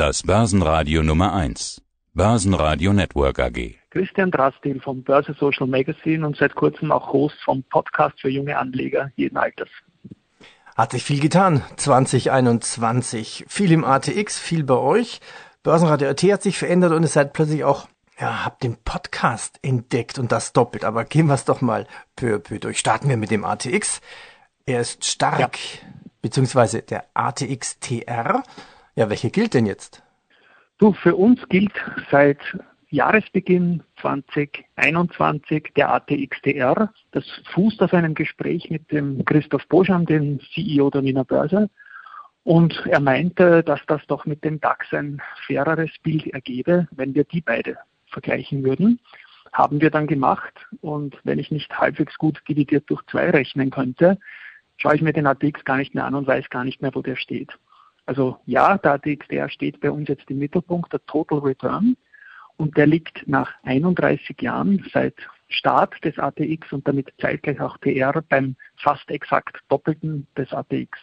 Das Börsenradio Nummer 1. Börsenradio Network AG. Christian Drastil vom Börse Social Magazine und seit kurzem auch Host vom Podcast für junge Anleger jeden Alters. Hat sich viel getan 2021. Viel im ATX, viel bei euch. Börsenradio AT hat sich verändert und es seid plötzlich auch ja, habt den Podcast entdeckt und das doppelt. Aber gehen wir es doch mal peu à peu durch. Starten wir mit dem ATX. Er ist stark, ja. beziehungsweise der ATX TR. Ja, welche gilt denn jetzt? Du, für uns gilt seit Jahresbeginn 2021 der ATXTR. Das fußt auf einem Gespräch mit dem Christoph Boschan, dem CEO der Wiener Börse. Und er meinte, dass das doch mit dem DAX ein faireres Bild ergebe, wenn wir die beide vergleichen würden. Haben wir dann gemacht. Und wenn ich nicht halbwegs gut dividiert durch zwei rechnen könnte, schaue ich mir den ATX gar nicht mehr an und weiß gar nicht mehr, wo der steht. Also ja, der ATX, der steht bei uns jetzt im Mittelpunkt, der Total Return. Und der liegt nach 31 Jahren seit Start des ATX und damit zeitgleich auch TR beim fast exakt doppelten des ATX.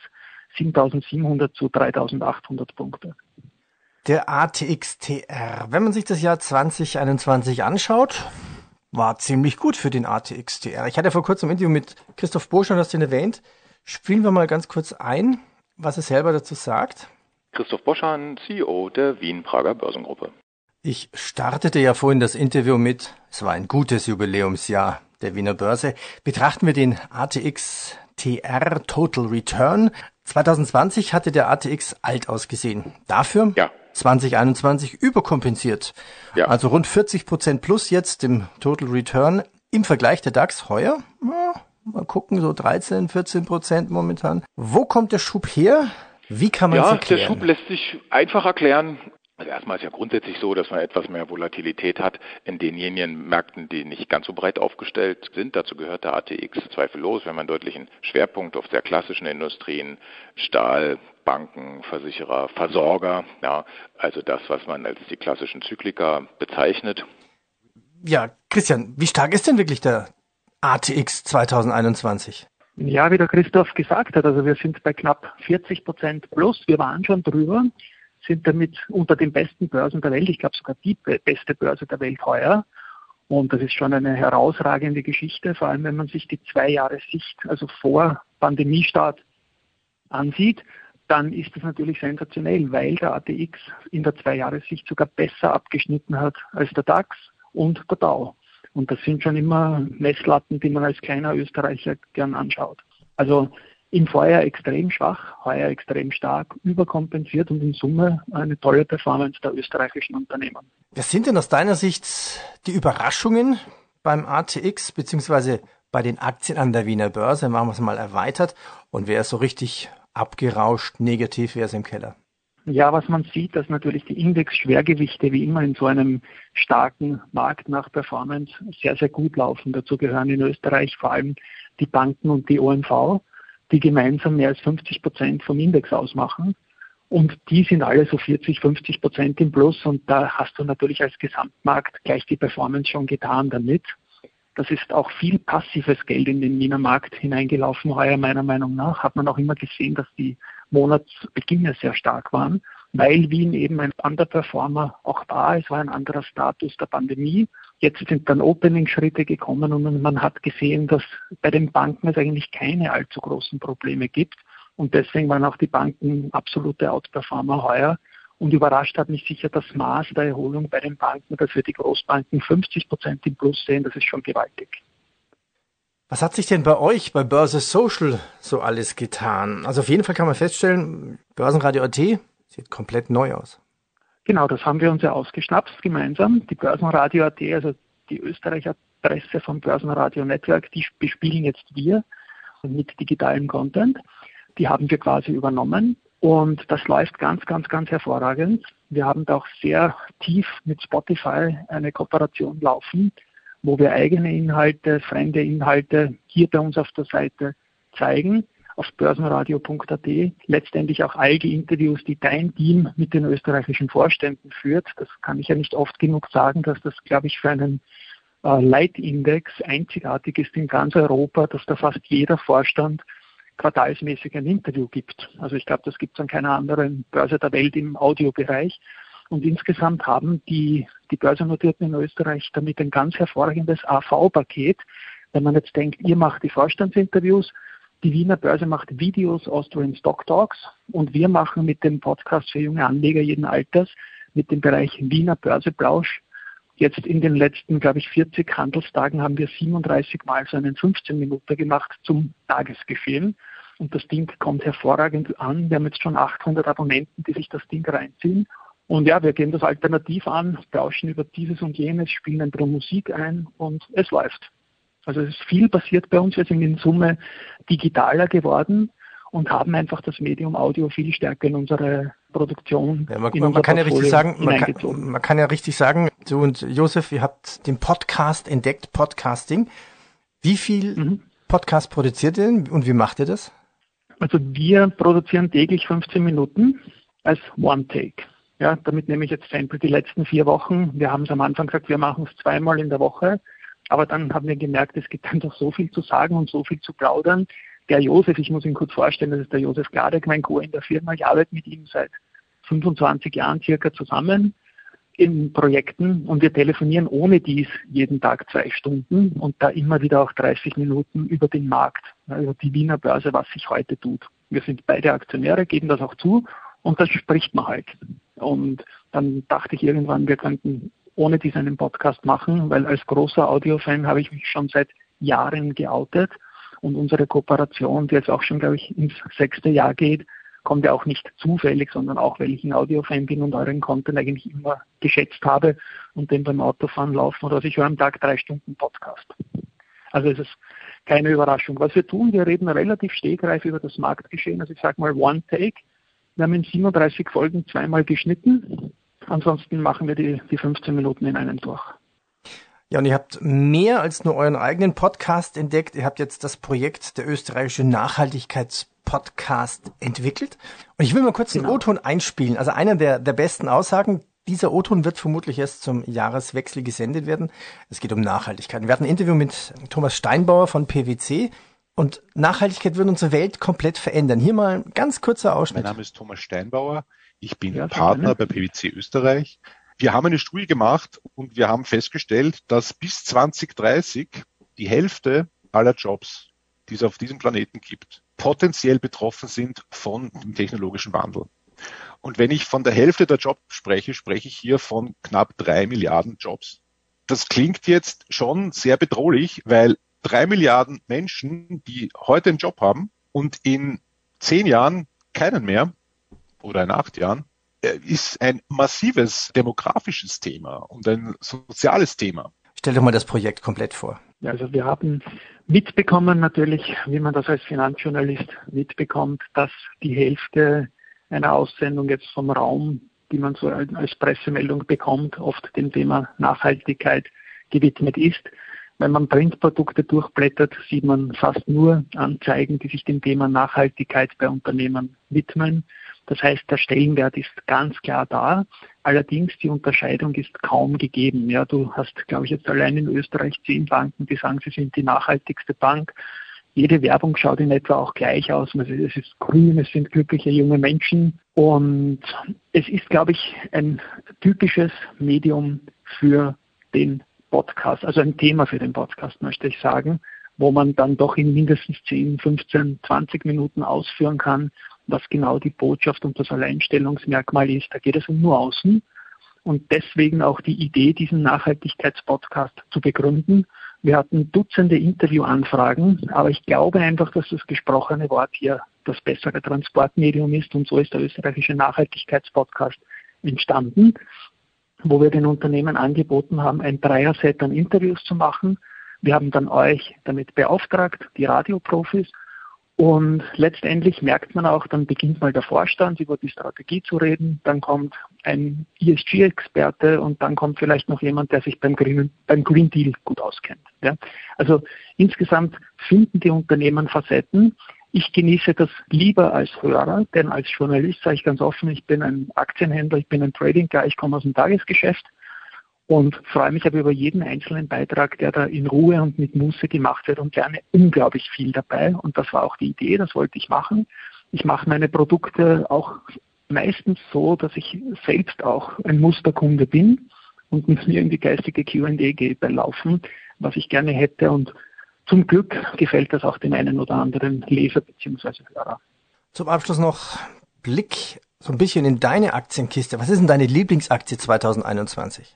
7700 zu 3800 Punkte. Der ATX TR. Wenn man sich das Jahr 2021 anschaut, war ziemlich gut für den ATX TR. Ich hatte vor kurzem ein Interview mit Christoph Burschner, das den erwähnt. Spielen wir mal ganz kurz ein, was er selber dazu sagt. Christoph Boschan, CEO der Wien-Prager Börsengruppe. Ich startete ja vorhin das Interview mit, es war ein gutes Jubiläumsjahr der Wiener Börse. Betrachten wir den ATX TR Total Return. 2020 hatte der ATX alt ausgesehen. Dafür ja. 2021 überkompensiert. Ja. Also rund 40 Prozent plus jetzt im Total Return im Vergleich der DAX heuer. Ja, mal gucken, so 13, 14 Prozent momentan. Wo kommt der Schub her? Wie kann man ja, das erklären? Der Schub lässt sich einfach erklären. Also erstmal ist ja grundsätzlich so, dass man etwas mehr Volatilität hat in denjenigen Märkten, die nicht ganz so breit aufgestellt sind. Dazu gehört der ATX zweifellos. Wir haben einen deutlichen Schwerpunkt auf sehr klassischen Industrien, Stahl, Banken, Versicherer, Versorger. Ja, also das, was man als die klassischen Zyklika bezeichnet. Ja, Christian, wie stark ist denn wirklich der ATX 2021? Ja, wie der Christoph gesagt hat, also wir sind bei knapp 40 Prozent plus. Wir waren schon drüber sind damit unter den besten Börsen der Welt. Ich glaube sogar die beste Börse der Welt heuer. Und das ist schon eine herausragende Geschichte, vor allem wenn man sich die zwei Jahre Sicht, also vor Pandemiestart ansieht, dann ist das natürlich sensationell, weil der ATX in der Zwei-Jahres-Sicht sogar besser abgeschnitten hat als der DAX und der DAO. Und das sind schon immer Messlatten, die man als kleiner Österreicher gern anschaut. Also im Vorjahr extrem schwach, heuer extrem stark, überkompensiert und in Summe eine tolle Performance der österreichischen Unternehmen. Was sind denn aus deiner Sicht die Überraschungen beim ATX beziehungsweise bei den Aktien an der Wiener Börse? Machen wir es mal erweitert. Und wer ist so richtig abgerauscht, negativ, wer ist im Keller? Ja, was man sieht, dass natürlich die Index-Schwergewichte wie immer in so einem starken Markt nach Performance sehr, sehr gut laufen. Dazu gehören in Österreich vor allem die Banken und die OMV die gemeinsam mehr als 50 Prozent vom Index ausmachen. Und die sind alle so 40, 50 Prozent im Plus. Und da hast du natürlich als Gesamtmarkt gleich die Performance schon getan damit. Das ist auch viel passives Geld in den Wiener Markt hineingelaufen. Heuer meiner Meinung nach hat man auch immer gesehen, dass die Monatsbeginne sehr stark waren, weil Wien eben ein Underperformer auch war. Es war ein anderer Status der Pandemie. Jetzt sind dann Opening-Schritte gekommen und man hat gesehen, dass bei den Banken es eigentlich keine allzu großen Probleme gibt. Und deswegen waren auch die Banken absolute Outperformer heuer. Und überrascht hat mich sicher das Maß der Erholung bei den Banken, dass wir die Großbanken 50 Prozent im Plus sehen. Das ist schon gewaltig. Was hat sich denn bei euch bei Börse Social so alles getan? Also auf jeden Fall kann man feststellen, Börsenradio AT sieht komplett neu aus. Genau, das haben wir uns ja ausgeschnappt gemeinsam. Die Börsenradio AT, also die Österreicher Presse vom Börsenradio Network, die bespielen jetzt wir mit digitalem Content. Die haben wir quasi übernommen und das läuft ganz, ganz, ganz hervorragend. Wir haben da auch sehr tief mit Spotify eine Kooperation laufen, wo wir eigene Inhalte, fremde Inhalte hier bei uns auf der Seite zeigen auf börsenradio.at letztendlich auch all die Interviews, die dein Team mit den österreichischen Vorständen führt. Das kann ich ja nicht oft genug sagen, dass das, glaube ich, für einen äh, Leitindex einzigartig ist in ganz Europa, dass da fast jeder Vorstand quartalsmäßig ein Interview gibt. Also ich glaube, das gibt es an keiner anderen Börse der Welt im Audiobereich. Und insgesamt haben die, die Börsennotierten in Österreich damit ein ganz hervorragendes AV-Paket. Wenn man jetzt denkt, ihr macht die Vorstandsinterviews, die Wiener Börse macht Videos Austrian Stock Talks und wir machen mit dem Podcast für junge Anleger jeden Alters mit dem Bereich Wiener Börseplausch. Jetzt in den letzten, glaube ich, 40 Handelstagen haben wir 37 Mal so einen 15 Minuten gemacht zum Tagesgeschehen. Und das Ding kommt hervorragend an. Wir haben jetzt schon 800 Abonnenten, die sich das Ding reinziehen. Und ja, wir gehen das alternativ an, tauschen über dieses und jenes, spielen ein bisschen Musik ein und es läuft. Also es ist viel passiert bei uns. Wir sind in Summe digitaler geworden und haben einfach das Medium Audio viel stärker in unsere Produktion. Ja, man, man, man kann ja richtig sagen, man kann, man kann, ja richtig sagen, du und Josef, ihr habt den Podcast entdeckt, Podcasting. Wie viel mhm. Podcast produziert ihr denn und wie macht ihr das? Also wir produzieren täglich 15 Minuten als One Take. Ja, damit nehme ich jetzt Sample die letzten vier Wochen. Wir haben es am Anfang gesagt, wir machen es zweimal in der Woche. Aber dann haben wir gemerkt, es gibt einfach so viel zu sagen und so viel zu plaudern. Der Josef, ich muss ihn kurz vorstellen, das ist der Josef Gladek, mein Co. in der Firma. Ich arbeite mit ihm seit 25 Jahren circa zusammen in Projekten und wir telefonieren ohne dies jeden Tag zwei Stunden und da immer wieder auch 30 Minuten über den Markt, über die Wiener Börse, was sich heute tut. Wir sind beide Aktionäre, geben das auch zu und das spricht man halt. Und dann dachte ich irgendwann, wir könnten ohne dies einen Podcast machen, weil als großer Audiofan habe ich mich schon seit Jahren geoutet und unsere Kooperation, die jetzt auch schon, glaube ich, ins sechste Jahr geht, kommt ja auch nicht zufällig, sondern auch, weil ich ein Audiofan bin und euren Content eigentlich immer geschätzt habe und den beim Autofahren laufen oder also ich höre am Tag drei Stunden Podcast. Also es ist keine Überraschung. Was wir tun, wir reden relativ stegreif über das Marktgeschehen. Also ich sage mal One Take. Wir haben in 37 Folgen zweimal geschnitten. Ansonsten machen wir die, die 15 Minuten in einem durch. Ja, und ihr habt mehr als nur euren eigenen Podcast entdeckt. Ihr habt jetzt das Projekt der österreichische Nachhaltigkeitspodcast entwickelt. Und ich will mal kurz genau. den O-Ton einspielen. Also einer der, der besten Aussagen. Dieser O-Ton wird vermutlich erst zum Jahreswechsel gesendet werden. Es geht um Nachhaltigkeit. Wir hatten ein Interview mit Thomas Steinbauer von PwC. Und Nachhaltigkeit wird unsere Welt komplett verändern. Hier mal ein ganz kurzer Ausschnitt. Mein Name ist Thomas Steinbauer. Ich bin ja, Partner bei PwC Österreich. Wir haben eine Studie gemacht und wir haben festgestellt, dass bis 2030 die Hälfte aller Jobs, die es auf diesem Planeten gibt, potenziell betroffen sind von dem technologischen Wandel. Und wenn ich von der Hälfte der Jobs spreche, spreche ich hier von knapp drei Milliarden Jobs. Das klingt jetzt schon sehr bedrohlich, weil drei Milliarden Menschen, die heute einen Job haben und in zehn Jahren keinen mehr oder in acht Jahren, äh, ist ein massives demografisches Thema und ein soziales Thema. Stell doch mal das Projekt komplett vor. Ja, also wir haben mitbekommen natürlich, wie man das als Finanzjournalist mitbekommt, dass die Hälfte einer Aussendung jetzt vom Raum, die man so als Pressemeldung bekommt, oft dem Thema Nachhaltigkeit gewidmet ist. Wenn man Printprodukte durchblättert, sieht man fast nur Anzeigen, die sich dem Thema Nachhaltigkeit bei Unternehmen widmen. Das heißt, der Stellenwert ist ganz klar da. Allerdings die Unterscheidung ist kaum gegeben. Ja, du hast, glaube ich, jetzt allein in Österreich zehn Banken, die sagen, sie sind die nachhaltigste Bank. Jede Werbung schaut in etwa auch gleich aus. Es ist grün, es sind glückliche junge Menschen. Und es ist, glaube ich, ein typisches Medium für den Podcast, also ein Thema für den Podcast, möchte ich sagen, wo man dann doch in mindestens 10, 15, 20 Minuten ausführen kann, was genau die Botschaft und das Alleinstellungsmerkmal ist. Da geht es um nur Außen. Und deswegen auch die Idee, diesen Nachhaltigkeitspodcast zu begründen. Wir hatten Dutzende Interviewanfragen, aber ich glaube einfach, dass das gesprochene Wort hier das bessere Transportmedium ist und so ist der österreichische Nachhaltigkeitspodcast entstanden, wo wir den Unternehmen angeboten haben, ein Dreier-Set an Interviews zu machen. Wir haben dann euch damit beauftragt, die Radioprofis, und letztendlich merkt man auch, dann beginnt mal der Vorstand über die Strategie zu reden, dann kommt ein ESG-Experte und dann kommt vielleicht noch jemand, der sich beim Green, beim Green Deal gut auskennt. Ja? Also insgesamt finden die Unternehmen Facetten. Ich genieße das lieber als Hörer, denn als Journalist sage ich ganz offen, ich bin ein Aktienhändler, ich bin ein Trading Guy, ich komme aus dem Tagesgeschäft und freue mich aber über jeden einzelnen Beitrag, der da in Ruhe und mit Muße gemacht wird und lerne unglaublich viel dabei. Und das war auch die Idee, das wollte ich machen. Ich mache meine Produkte auch meistens so, dass ich selbst auch ein Musterkunde bin und mit mir in die geistige Q&A geht bei Laufen, was ich gerne hätte und zum Glück gefällt das auch den einen oder anderen Leser bzw. Hörer. Zum Abschluss noch Blick so ein bisschen in deine Aktienkiste. Was ist denn deine Lieblingsaktie 2021?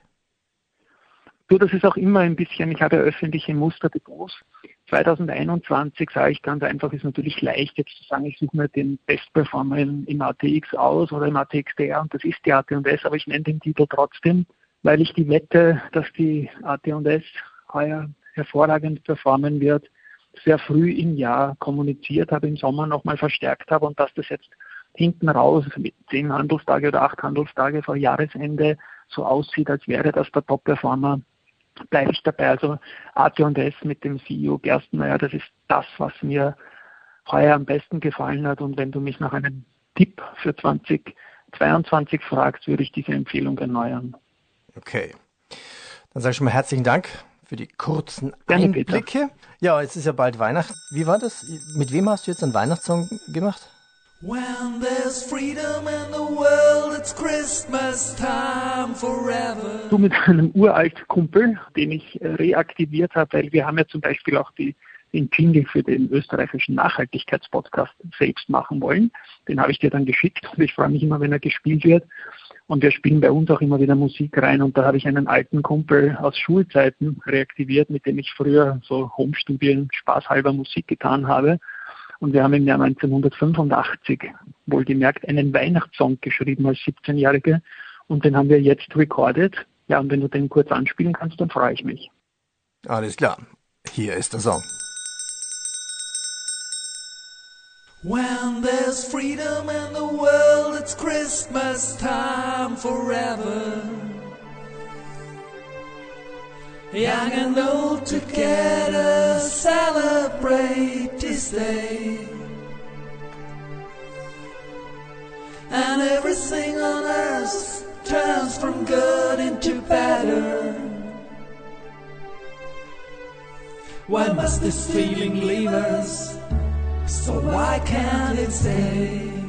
Du, das ist auch immer ein bisschen, ich habe öffentliche Musterdepots. 2021 sage ich ganz einfach, ist natürlich leicht jetzt zu sagen, ich suche mir den Bestperformer im ATX aus oder im ATXDR und das ist die AT&S, aber ich nenne den Titel trotzdem, weil ich die Wette, dass die AT&S heuer hervorragend performen wird, sehr früh im Jahr kommuniziert habe, im Sommer nochmal verstärkt habe und dass das jetzt hinten raus mit zehn Handelstage oder acht Handelstage vor Jahresende so aussieht, als wäre das der Top-Performer, bleibe ich dabei. Also AT&S mit dem CEO Gerstenmeier, das ist das, was mir heuer am besten gefallen hat. Und wenn du mich nach einem Tipp für 2022 fragst, würde ich diese Empfehlung erneuern. Okay. Dann sage ich schon mal herzlichen Dank für die kurzen Einblicke. Ja, es ist ja bald Weihnachten. Wie war das? Mit wem hast du jetzt einen Weihnachtssong gemacht? When there's freedom in the world, it's Christmas time forever. Du mit einem uralt Kumpel, den ich reaktiviert habe, weil wir haben ja zum Beispiel auch die, den Jingle für den österreichischen Nachhaltigkeitspodcast selbst machen wollen. Den habe ich dir dann geschickt und ich freue mich immer, wenn er gespielt wird. Und wir spielen bei uns auch immer wieder Musik rein. Und da habe ich einen alten Kumpel aus Schulzeiten reaktiviert, mit dem ich früher so Homestudien spaßhalber Musik getan habe. Und wir haben im Jahr 1985 wohlgemerkt einen Weihnachtssong geschrieben als 17-Jährige. Und den haben wir jetzt recorded. Ja, und wenn du den kurz anspielen kannst, dann freue ich mich. Alles klar. Hier ist der Song. When there's freedom in the world, it's Christmas time forever. Young and old together celebrate this day. And everything on earth turns from good into better. Why must this feeling leave us? So why can't it stay?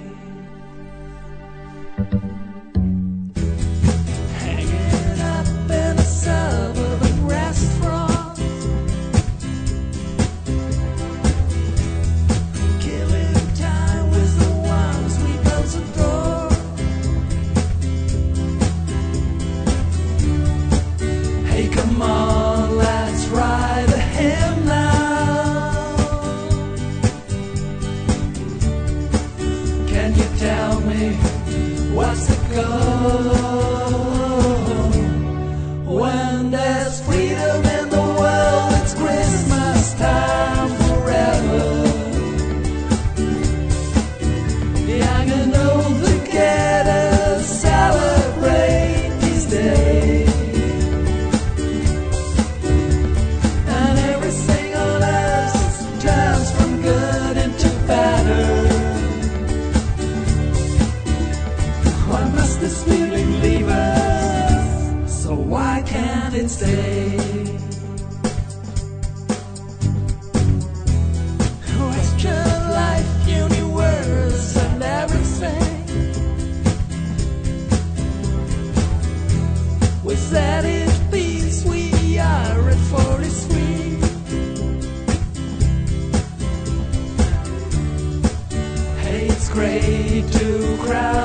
crowd.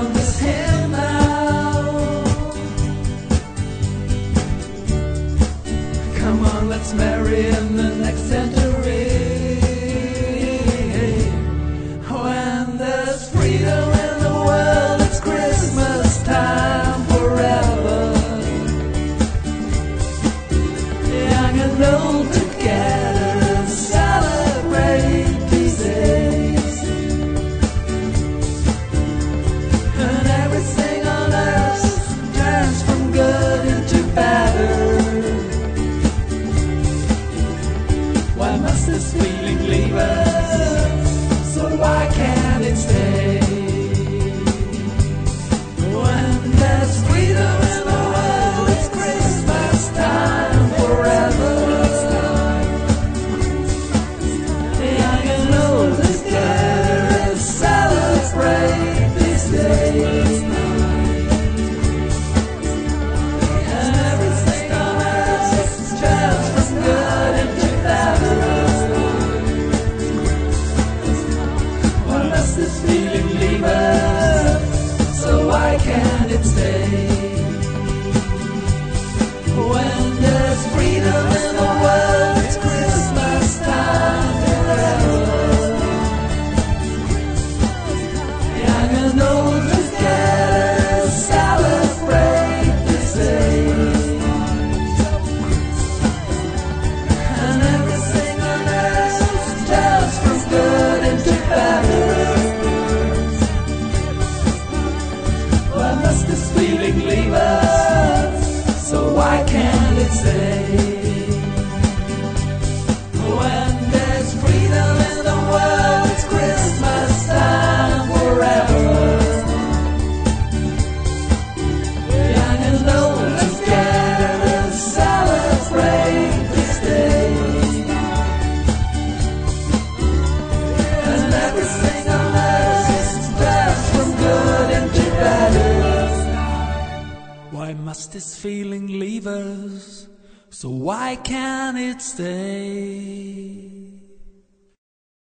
Why can't it stay?